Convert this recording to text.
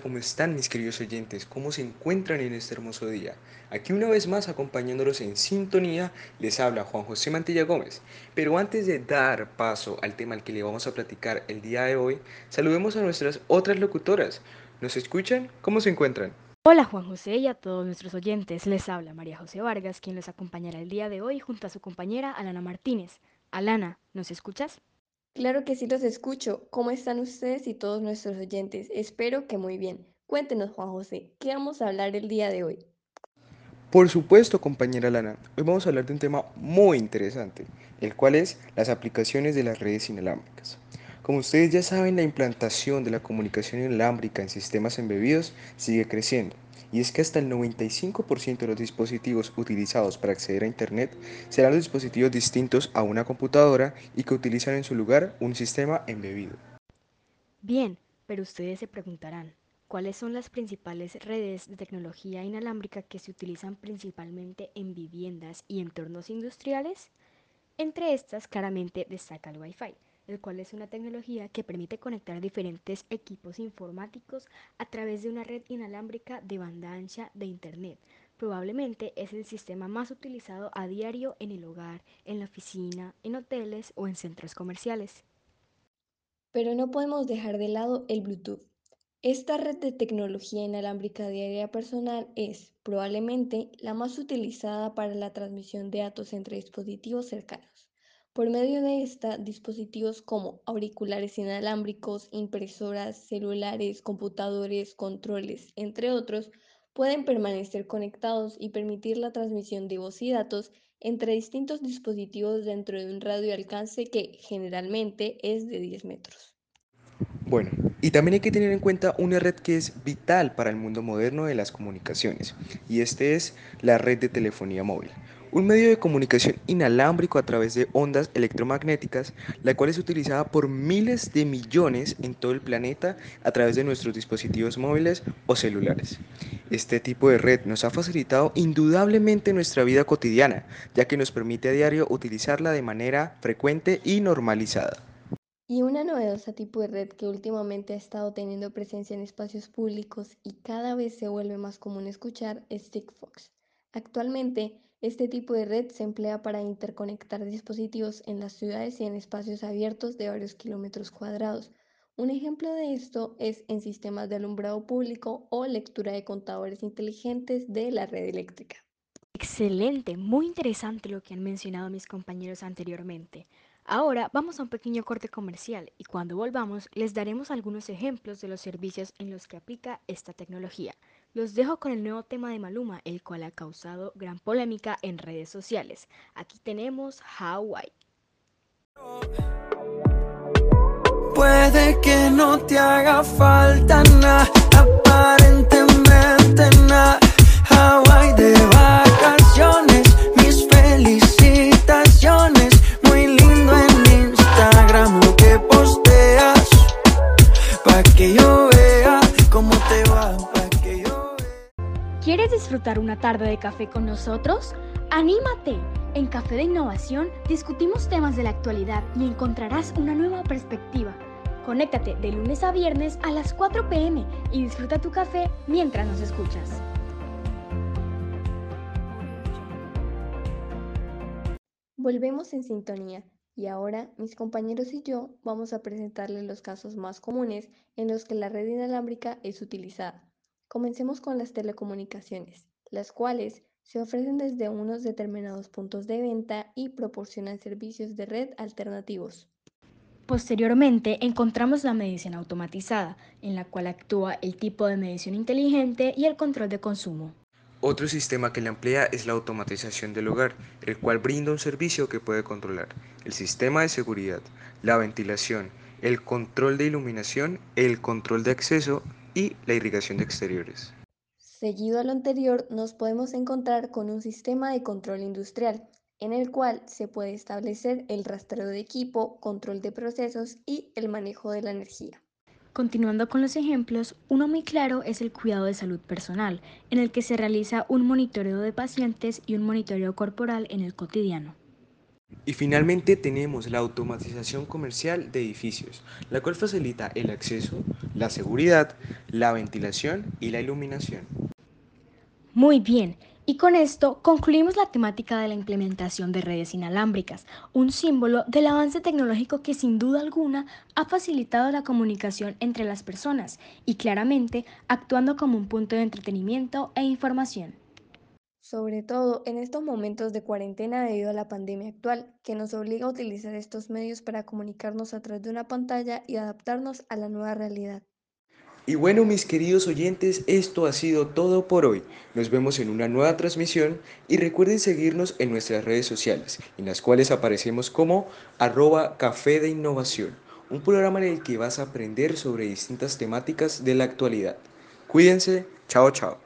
¿cómo están mis queridos oyentes? ¿Cómo se encuentran en este hermoso día? Aquí una vez más acompañándolos en sintonía les habla Juan José Mantilla Gómez. Pero antes de dar paso al tema al que le vamos a platicar el día de hoy, saludemos a nuestras otras locutoras. ¿Nos escuchan? ¿Cómo se encuentran? Hola Juan José y a todos nuestros oyentes, les habla María José Vargas, quien les acompañará el día de hoy junto a su compañera Alana Martínez. Alana, ¿nos escuchas? Claro que sí los escucho. ¿Cómo están ustedes y todos nuestros oyentes? Espero que muy bien. Cuéntenos, Juan José, ¿qué vamos a hablar el día de hoy? Por supuesto, compañera Lana, hoy vamos a hablar de un tema muy interesante, el cual es las aplicaciones de las redes inalámbricas. Como ustedes ya saben, la implantación de la comunicación inalámbrica en sistemas embebidos sigue creciendo y es que hasta el 95% de los dispositivos utilizados para acceder a Internet serán dispositivos distintos a una computadora y que utilizan en su lugar un sistema embebido. Bien, pero ustedes se preguntarán, ¿cuáles son las principales redes de tecnología inalámbrica que se utilizan principalmente en viviendas y entornos industriales? Entre estas claramente destaca el Wi-Fi el cual es una tecnología que permite conectar diferentes equipos informáticos a través de una red inalámbrica de banda ancha de Internet. Probablemente es el sistema más utilizado a diario en el hogar, en la oficina, en hoteles o en centros comerciales. Pero no podemos dejar de lado el Bluetooth. Esta red de tecnología inalámbrica diaria personal es, probablemente, la más utilizada para la transmisión de datos entre dispositivos cercanos. Por medio de esta, dispositivos como auriculares inalámbricos, impresoras, celulares, computadores, controles, entre otros, pueden permanecer conectados y permitir la transmisión de voz y datos entre distintos dispositivos dentro de un radio de alcance que generalmente es de 10 metros. Bueno, y también hay que tener en cuenta una red que es vital para el mundo moderno de las comunicaciones, y este es la red de telefonía móvil un medio de comunicación inalámbrico a través de ondas electromagnéticas, la cual es utilizada por miles de millones en todo el planeta a través de nuestros dispositivos móviles o celulares. Este tipo de red nos ha facilitado indudablemente nuestra vida cotidiana, ya que nos permite a diario utilizarla de manera frecuente y normalizada. Y una novedosa tipo de red que últimamente ha estado teniendo presencia en espacios públicos y cada vez se vuelve más común escuchar es Sigfox. Actualmente, este tipo de red se emplea para interconectar dispositivos en las ciudades y en espacios abiertos de varios kilómetros cuadrados. Un ejemplo de esto es en sistemas de alumbrado público o lectura de contadores inteligentes de la red eléctrica. Excelente, muy interesante lo que han mencionado mis compañeros anteriormente. Ahora vamos a un pequeño corte comercial y cuando volvamos les daremos algunos ejemplos de los servicios en los que aplica esta tecnología. Los dejo con el nuevo tema de Maluma, el cual ha causado gran polémica en redes sociales. Aquí tenemos Hawaii. Puede que no te haga falta disfrutar una tarde de café con nosotros? ¡Anímate! En Café de Innovación discutimos temas de la actualidad y encontrarás una nueva perspectiva. Conéctate de lunes a viernes a las 4 pm y disfruta tu café mientras nos escuchas. Volvemos en sintonía y ahora mis compañeros y yo vamos a presentarles los casos más comunes en los que la red inalámbrica es utilizada. Comencemos con las telecomunicaciones, las cuales se ofrecen desde unos determinados puntos de venta y proporcionan servicios de red alternativos. Posteriormente encontramos la medición automatizada, en la cual actúa el tipo de medición inteligente y el control de consumo. Otro sistema que la emplea es la automatización del hogar, el cual brinda un servicio que puede controlar el sistema de seguridad, la ventilación, el control de iluminación, el control de acceso y la irrigación de exteriores. Seguido a lo anterior, nos podemos encontrar con un sistema de control industrial, en el cual se puede establecer el rastreo de equipo, control de procesos y el manejo de la energía. Continuando con los ejemplos, uno muy claro es el cuidado de salud personal, en el que se realiza un monitoreo de pacientes y un monitoreo corporal en el cotidiano. Y finalmente tenemos la automatización comercial de edificios, la cual facilita el acceso, la seguridad, la ventilación y la iluminación. Muy bien, y con esto concluimos la temática de la implementación de redes inalámbricas, un símbolo del avance tecnológico que sin duda alguna ha facilitado la comunicación entre las personas y claramente actuando como un punto de entretenimiento e información. Sobre todo en estos momentos de cuarentena debido a la pandemia actual, que nos obliga a utilizar estos medios para comunicarnos a través de una pantalla y adaptarnos a la nueva realidad. Y bueno, mis queridos oyentes, esto ha sido todo por hoy. Nos vemos en una nueva transmisión y recuerden seguirnos en nuestras redes sociales, en las cuales aparecemos como arroba café de innovación, un programa en el que vas a aprender sobre distintas temáticas de la actualidad. Cuídense, chao chao.